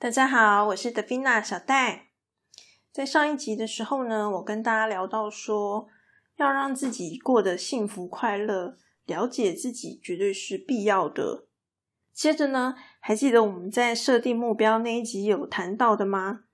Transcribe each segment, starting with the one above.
大家好，我是德菲娜小戴。在上一集的时候呢，我跟大家聊到说，要让自己过得幸福快乐，了解自己绝对是必要的。接着呢，还记得我们在设定目标那一集有谈到的吗？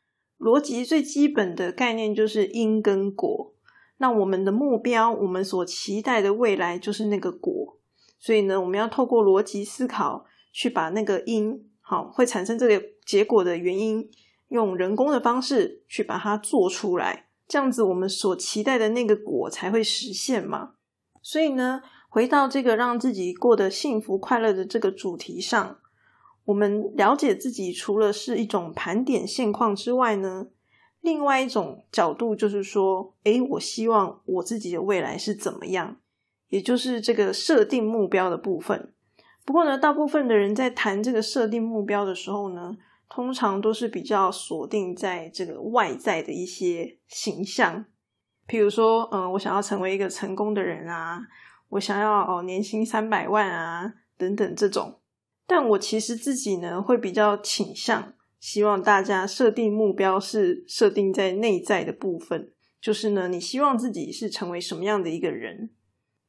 逻辑最基本的概念就是因跟果。那我们的目标，我们所期待的未来就是那个果。所以呢，我们要透过逻辑思考，去把那个因。好，会产生这个结果的原因，用人工的方式去把它做出来，这样子我们所期待的那个果才会实现嘛。所以呢，回到这个让自己过得幸福快乐的这个主题上，我们了解自己除了是一种盘点现况之外呢，另外一种角度就是说，诶，我希望我自己的未来是怎么样，也就是这个设定目标的部分。不过呢，大部分的人在谈这个设定目标的时候呢，通常都是比较锁定在这个外在的一些形象，譬如说，嗯，我想要成为一个成功的人啊，我想要哦年薪三百万啊等等这种。但我其实自己呢，会比较倾向希望大家设定目标是设定在内在的部分，就是呢，你希望自己是成为什么样的一个人？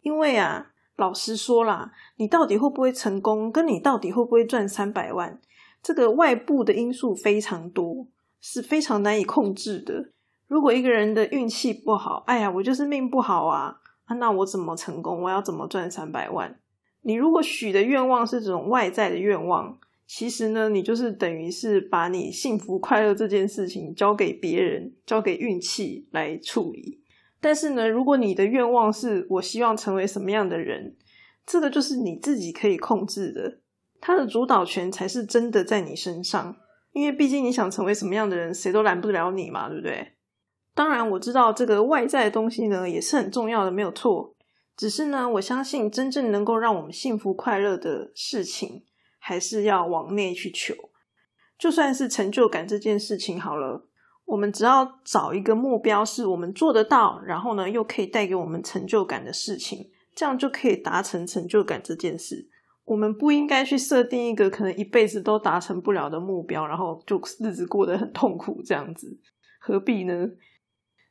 因为啊。老实说啦，你到底会不会成功，跟你到底会不会赚三百万，这个外部的因素非常多，是非常难以控制的。如果一个人的运气不好，哎呀，我就是命不好啊，那我怎么成功？我要怎么赚三百万？你如果许的愿望是这种外在的愿望，其实呢，你就是等于是把你幸福快乐这件事情交给别人，交给运气来处理。但是呢，如果你的愿望是我希望成为什么样的人，这个就是你自己可以控制的，他的主导权才是真的在你身上。因为毕竟你想成为什么样的人，谁都拦不了你嘛，对不对？当然，我知道这个外在的东西呢也是很重要的，没有错。只是呢，我相信真正能够让我们幸福快乐的事情，还是要往内去求。就算是成就感这件事情好了。我们只要找一个目标，是我们做得到，然后呢，又可以带给我们成就感的事情，这样就可以达成成就感这件事。我们不应该去设定一个可能一辈子都达成不了的目标，然后就日子过得很痛苦，这样子何必呢？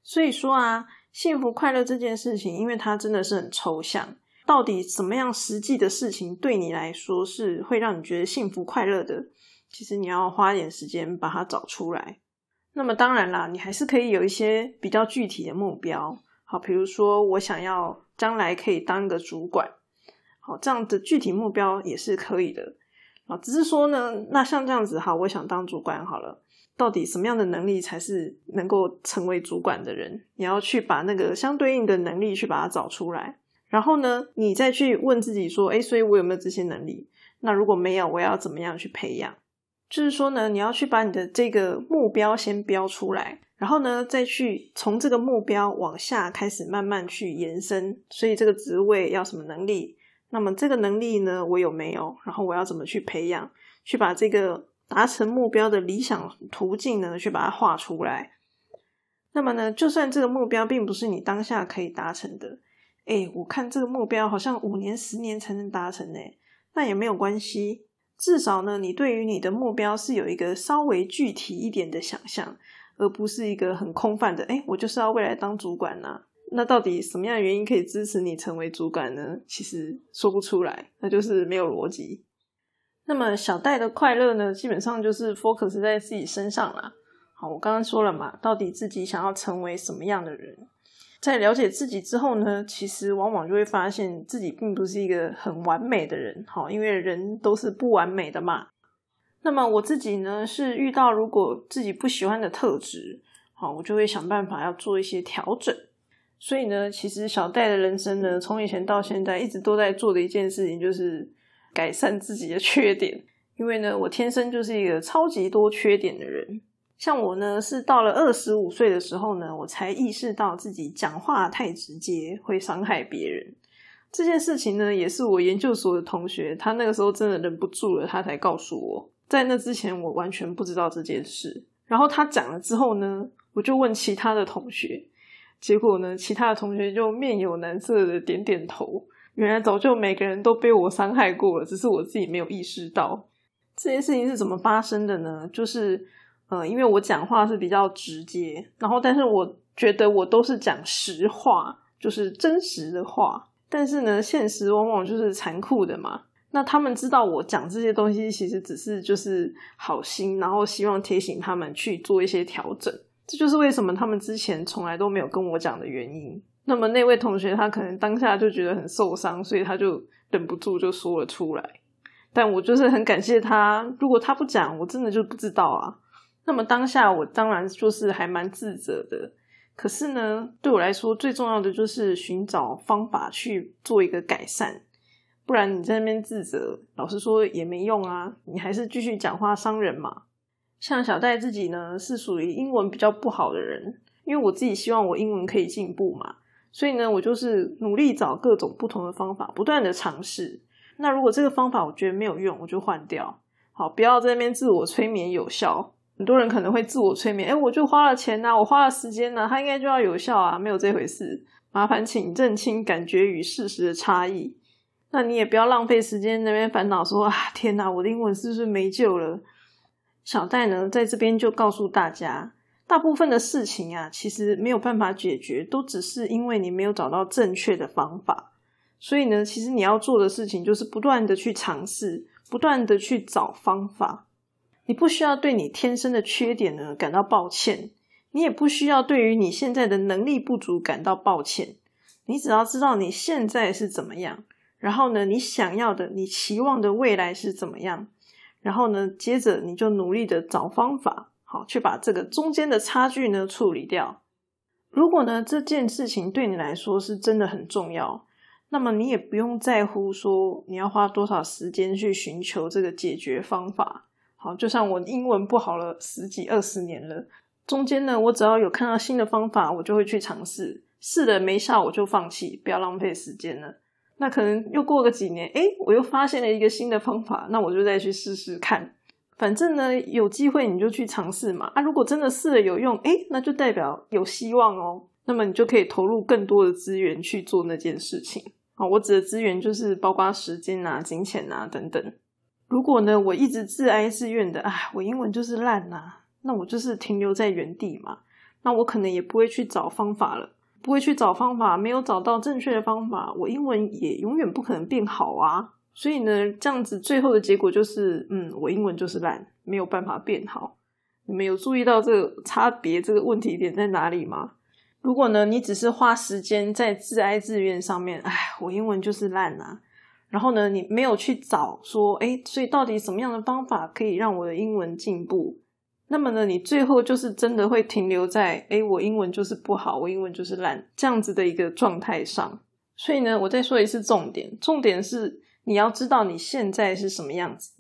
所以说啊，幸福快乐这件事情，因为它真的是很抽象，到底什么样实际的事情对你来说是会让你觉得幸福快乐的？其实你要花点时间把它找出来。那么当然啦，你还是可以有一些比较具体的目标，好，比如说我想要将来可以当个主管，好，这样的具体目标也是可以的啊。只是说呢，那像这样子，好，我想当主管好了，到底什么样的能力才是能够成为主管的人？你要去把那个相对应的能力去把它找出来，然后呢，你再去问自己说，哎，所以我有没有这些能力？那如果没有，我要怎么样去培养？就是说呢，你要去把你的这个目标先标出来，然后呢，再去从这个目标往下开始慢慢去延伸。所以这个职位要什么能力？那么这个能力呢，我有没有？然后我要怎么去培养？去把这个达成目标的理想途径呢，去把它画出来。那么呢，就算这个目标并不是你当下可以达成的，哎，我看这个目标好像五年、十年才能达成呢，那也没有关系。至少呢，你对于你的目标是有一个稍微具体一点的想象，而不是一个很空泛的。哎，我就是要未来当主管呐。那到底什么样的原因可以支持你成为主管呢？其实说不出来，那就是没有逻辑。那么小戴的快乐呢，基本上就是 focus 在自己身上啦。好，我刚刚说了嘛，到底自己想要成为什么样的人？在了解自己之后呢，其实往往就会发现自己并不是一个很完美的人，好，因为人都是不完美的嘛。那么我自己呢，是遇到如果自己不喜欢的特质，好，我就会想办法要做一些调整。所以呢，其实小戴的人生呢，从以前到现在一直都在做的一件事情，就是改善自己的 缺点。因为呢，我天生就是一个超级多缺点的人。像我呢，是到了二十五岁的时候呢，我才意识到自己讲话太直接会伤害别人。这件事情呢，也是我研究所的同学，他那个时候真的忍不住了，他才告诉我。在那之前，我完全不知道这件事。然后他讲了之后呢，我就问其他的同学，结果呢，其他的同学就面有难色的点点头。原来早就每个人都被我伤害过了，只是我自己没有意识到。这件事情是怎么发生的呢？就是呃，因为我讲话是比较直接，然后但是我觉得我都是讲实话，就是真实的话。但是呢，现实往往就是残酷的嘛。那他们知道我讲这些东西，其实只是就是好心，然后希望提醒他们去做一些调整。这就是为什么他们之前从来都没有跟我讲的原因。那么那位同学他可能当下就觉得很受伤，所以他就忍不住就说了出来。但我就是很感谢他，如果他不讲，我真的就不知道啊。那么当下我当然就是还蛮自责的。可是呢，对我来说最重要的就是寻找方法去做一个改善，不然你在那边自责，老实说也没用啊。你还是继续讲话伤人嘛。像小戴自己呢，是属于英文比较不好的人，因为我自己希望我英文可以进步嘛，所以呢，我就是努力找各种不同的方法，不断的尝试。那如果这个方法我觉得没有用，我就换掉。好，不要在那边自我催眠有效。很多人可能会自我催眠，哎，我就花了钱呐，我花了时间呐，它应该就要有效啊，没有这回事。麻烦请认清感觉与事实的差异。那你也不要浪费时间那边烦恼说啊，天哪，我的英文是不是没救了？小戴呢，在这边就告诉大家，大部分的事情啊，其实没有办法解决，都只是因为你没有找到正确的方法。所以呢，其实你要做的事情就是不断的去尝试，不断的去找方法。你不需要对你天生的缺点呢感到抱歉，你也不需要对于你现在的能力不足感到抱歉。你只要知道你现在是怎么样，然后呢，你想要的、你期望的未来是怎么样，然后呢，接着你就努力的找方法，好去把这个中间的差距呢处理掉。如果呢这件事情对你来说是真的很重要，那么你也不用在乎说你要花多少时间去寻求这个解决方法。好，就像我英文不好了十几二十年了，中间呢，我只要有看到新的方法，我就会去尝试，试了没效我就放弃，不要浪费时间了。那可能又过个几年，诶，我又发现了一个新的方法，那我就再去试试看。反正呢，有机会你就去尝试嘛。啊，如果真的试了有用，诶，那就代表有希望哦。那么你就可以投入更多的资源去做那件事情。啊，我指的资源就是包括时间啊、金钱啊等等。如果呢，我一直自哀自怨的，啊，我英文就是烂呐，那我就是停留在原地嘛，那我可能也不会去找方法了，不会去找方法，没有找到正确的方法，我英文也永远不可能变好啊。所以呢，这样子最后的结果就是，嗯，我英文就是烂，没有办法变好。你们有注意到这个差别，这个问题点在哪里吗？如果呢，你只是花时间在自哀自怨上面，哎，我英文就是烂啊。然后呢，你没有去找说，哎，所以到底什么样的方法可以让我的英文进步？那么呢，你最后就是真的会停留在，哎，我英文就是不好，我英文就是烂这样子的一个状态上。所以呢，我再说一次重点，重点是你要知道你现在是什么样子，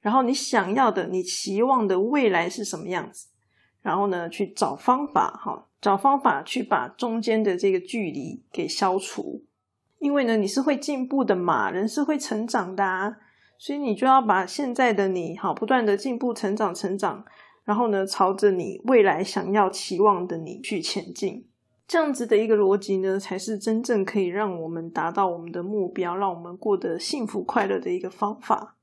然后你想要的、你期望的未来是什么样子，然后呢，去找方法，哈，找方法去把中间的这个距离给消除。因为呢，你是会进步的嘛，人是会成长的，啊，所以你就要把现在的你好不断的进步、成长、成长，然后呢，朝着你未来想要、期望的你去前进。这样子的一个逻辑呢，才是真正可以让我们达到我们的目标，让我们过得幸福快乐的一个方法。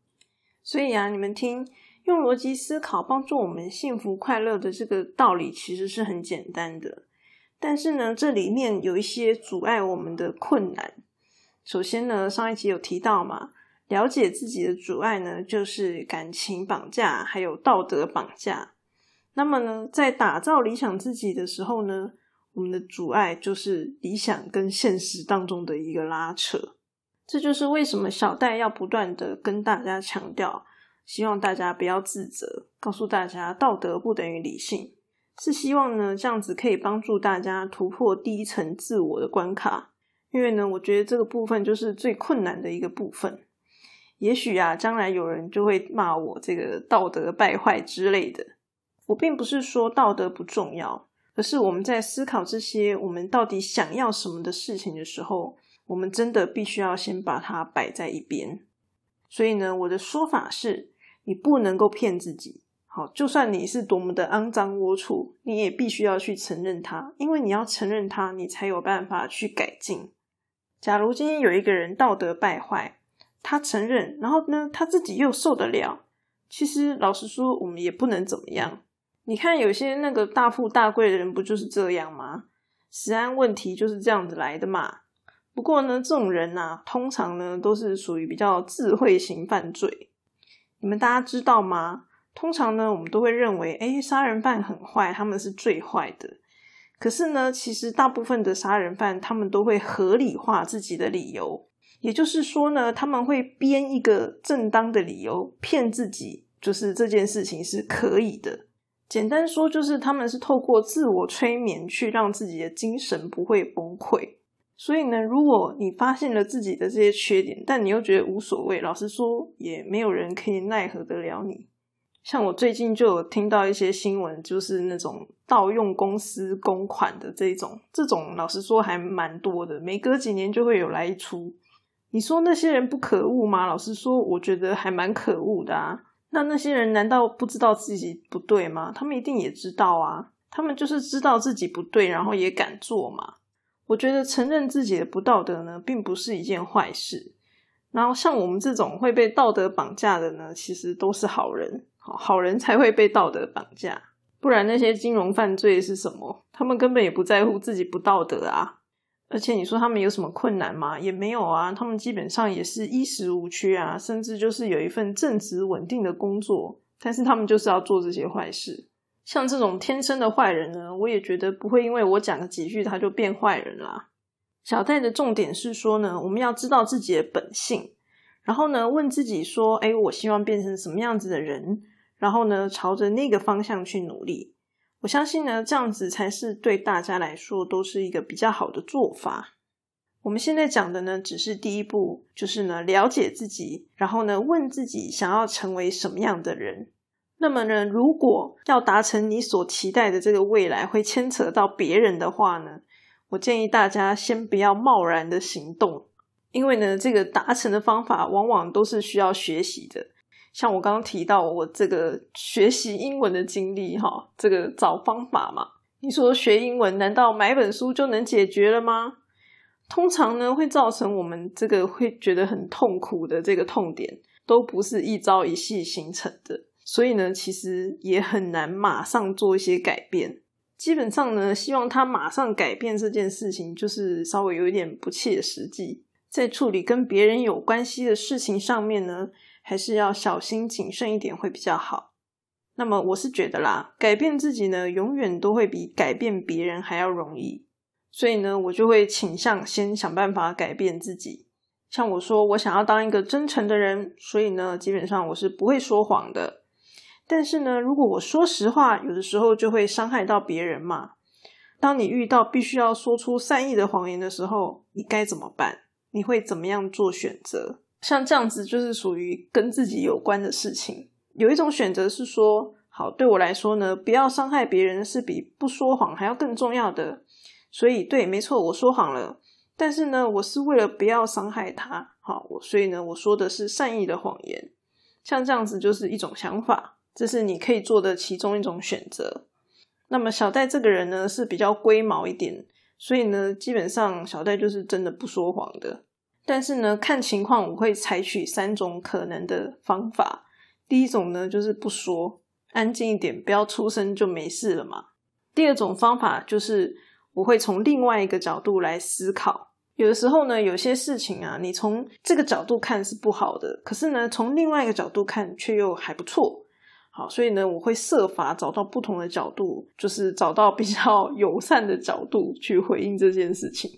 所以啊，你们听，用逻辑思考帮助我们幸福快乐的这个道理，其实是很简单的。但是呢，这里面有一些阻碍我们的困难。首先呢，上一集有提到嘛，了解自己的阻碍呢，就是感情绑架，还有道德绑架。那么呢，在打造理想自己的时候呢，我们的阻碍就是理想跟现实当中的一个拉扯。这就是为什么小戴要不断的跟大家强调，希望大家不要自责，告诉大家道德不等于理性，是希望呢这样子可以帮助大家突破第一层自我的关卡。因为呢，我觉得这个部分就是最困难的一个部分。也许啊，将来有人就会骂我这个道德败坏之类的。我并不是说道德不重要，而是我们在思考这些我们到底想要什么的事情的时候，我们真的必须要先把它摆在一边。所以呢，我的说法是，你不能够骗自己。好，就算你是多么的肮脏龌龊，你也必须要去承认它，因为你要承认它，你才有办法去改进。假如今天有一个人道德败坏，他承认，然后呢，他自己又受得了，其实老实说，我们也不能怎么样。你看，有些那个大富大贵的人不就是这样吗？食安问题就是这样子来的嘛。不过呢，这种人呐，通常呢都是属于比较智慧型犯罪。你们大家知道吗？通常呢，我们都会认为，哎，杀人犯很坏，他们是最坏的。可是呢，其实大部分的杀人犯，他们都会合理化自己的理由，也就是说呢，他们会编一个正当的理由骗自己，就是这件事情是可以的。简单说，就是他们是透过自我催眠去让自己的精神不会崩溃。所以呢，如果你发现了自己的这些缺点，但你又觉得无所谓，老实说，也没有人可以奈何得了你。像我最近就有听到一些新闻，就是那种盗用公司公款的这种，这种老实说还蛮多的，每隔几年就会有来一出。你说那些人不可恶吗？老实说，我觉得还蛮可恶的啊。那那些人难道不知道自己不对吗？他们一定也知道啊，他们就是知道自己不对，然后也敢做嘛。我觉得承认自己的不道德呢，并不是一件坏事。然后像我们这种会被道德绑架的呢，其实都是好人，好人才会被道德绑架，不然那些金融犯罪是什么？他们根本也不在乎自己不道德啊。而且你说他们有什么困难吗？也没有啊，他们基本上也是衣食无缺啊，甚至就是有一份正直稳定的工作，但是他们就是要做这些坏事。像这种天生的坏人呢，我也觉得不会因为我讲了几句他就变坏人啦。小戴的重点是说呢，我们要知道自己的本性，然后呢问自己说，哎，我希望变成什么样子的人，然后呢朝着那个方向去努力。我相信呢，这样子才是对大家来说都是一个比较好的做法。我们现在讲的呢，只是第一步，就是呢了解自己，然后呢问自己想要成为什么样的人。那么呢，如果要达成你所期待的这个未来，会牵扯到别人的话呢，我建议大家先不要贸然的行动，因为呢，这个达成的方法往往都是需要学习的。像我刚刚提到我这个学习英文的经历，哈，这个找方法嘛。你说学英文难道买本书就能解决了吗？通常呢，会造成我们这个会觉得很痛苦的这个痛点，都不是一朝一夕形成的，所以呢，其实也很难马上做一些改变。基本上呢，希望他马上改变这件事情，就是稍微有一点不切实际。在处理跟别人有关系的事情上面呢。还是要小心谨慎一点会比较好。那么我是觉得啦，改变自己呢，永远都会比改变别人还要容易。所以呢，我就会倾向先想办法改变自己。像我说，我想要当一个真诚的人，所以呢，基本上我是不会说谎的。但是呢，如果我说实话，有的时候就会伤害到别人嘛。当你遇到必须要说出善意的谎言的时候，你该怎么办？你会怎么样做选择？像这样子就是属于跟自己有关的事情。有一种选择是说，好，对我来说呢，不要伤害别人是比不说谎还要更重要的。所以，对，没错，我说谎了。但是呢，我是为了不要伤害他，好，我所以呢，我说的是善意的谎言。像这样子就是一种想法，这是你可以做的其中一种选择。那么小戴这个人呢是比较龟毛一点，所以呢，基本上小戴就是真的不说谎的。但是呢，看情况我会采取三种可能的方法。第一种呢，就是不说，安静一点，不要出声就没事了嘛。第二种方法就是我会从另外一个角度来思考。有的时候呢，有些事情啊，你从这个角度看是不好的，可是呢，从另外一个角度看却又还不错。好，所以呢，我会设法找到不同的角度，就是找到比较 友善的角度去回应这件事情。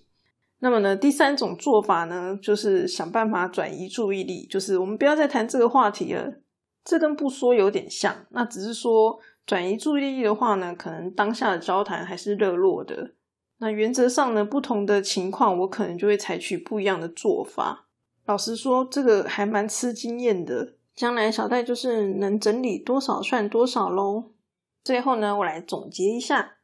那么呢，第三种做法呢，就是想办法转移注意力，就是我们不要再谈这个话题了。这跟不说有点像，那只是说转移注意力的话呢，可能当下的交谈还是热络的。那原则上呢，不同的情况，我可能就会采取不一样的做法。老实说，这个还蛮吃经验的。将来小戴就是能整理多少算多少喽。最后呢，我来总结一下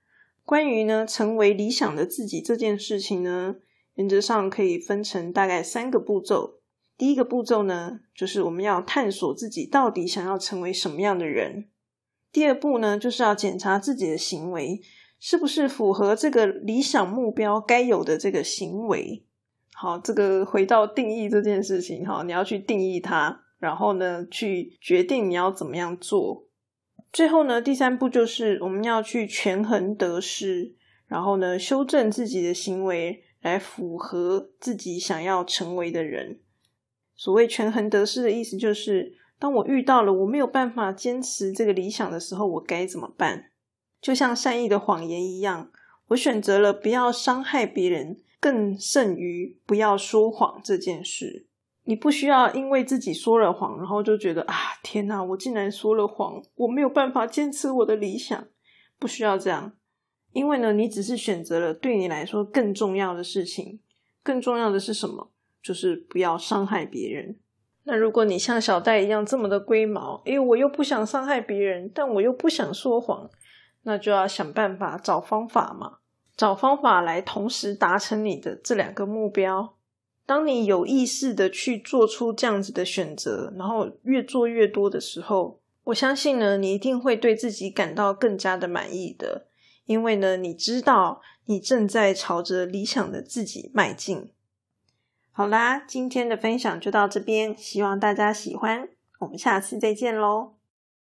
关于呢成为理想的自己这件事情呢。原则上可以分成大概三个步骤。第一个步骤呢，就是我们要探索自己到底想要成为什么样的人。第二步呢，就是要检查自己的行为是不是符合这个理想目标该有的这个行为。好，这个回到定义这件事情，哈，你要去定义它。然后呢，去决定你要怎么样做。最后呢，第三步就是我们要去权衡得失，然后呢，修正自己的行为，来符合自己想要成为的人。所谓权衡得失的意思，就是当我遇到了我没有办法坚持这个理想的时候，我该怎么办？就像善意的谎言一样，我选择了不要伤害别人，更胜于不要说谎这件事。你不需要因为自己说了谎，然后就觉得啊，天哪，我竟然说了谎，我没有办法坚持我的理想。不需要这样，因为呢，你只是选择了对你来说更重要的事情。更重要的是什么？就是不要伤害别人。那如果你像小戴一样这么的龟毛，诶，我又不想伤害别人，但我又不想说谎，那就要想办法找方法嘛，找方法来同时达成你的这两个目标。当你有意识的去做出这样子的选择，然后越做越多的时候，我相信呢，你一定会对自己感到更加的满意的，因为呢，你知道你正在朝着理想的自己迈进。好啦，今天的分享就到这边，希望大家喜欢，我们下次再见喽。